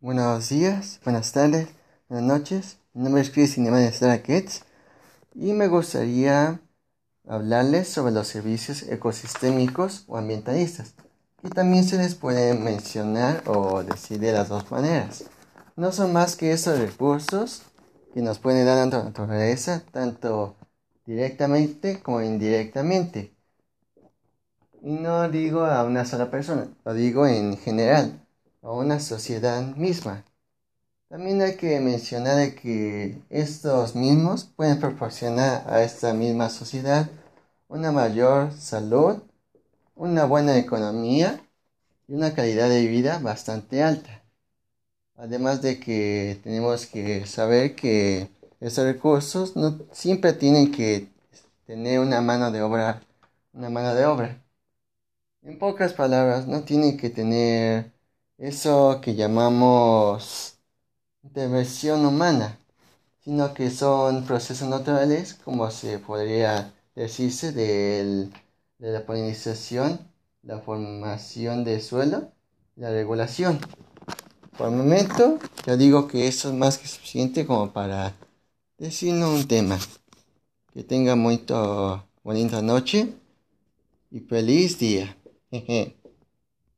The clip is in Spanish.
Buenos días, buenas tardes, buenas noches. Mi nombre es Chris Cineman Estrada y me gustaría hablarles sobre los servicios ecosistémicos o ambientalistas, que también se les puede mencionar o decir de las dos maneras. No son más que esos recursos que nos pueden dar la naturaleza, tanto directamente como indirectamente. Y no digo a una sola persona, lo digo en general a una sociedad misma. También hay que mencionar que estos mismos pueden proporcionar a esta misma sociedad una mayor salud, una buena economía y una calidad de vida bastante alta. Además de que tenemos que saber que estos recursos no siempre tienen que tener una mano de obra, una mano de obra. En pocas palabras, no tienen que tener eso que llamamos intervención humana, sino que son procesos naturales, como se podría decirse, de la polinización, la formación del suelo, la regulación. Por el momento, yo digo que eso es más que suficiente como para decirnos un tema. Que tenga muy bonita noche y feliz día.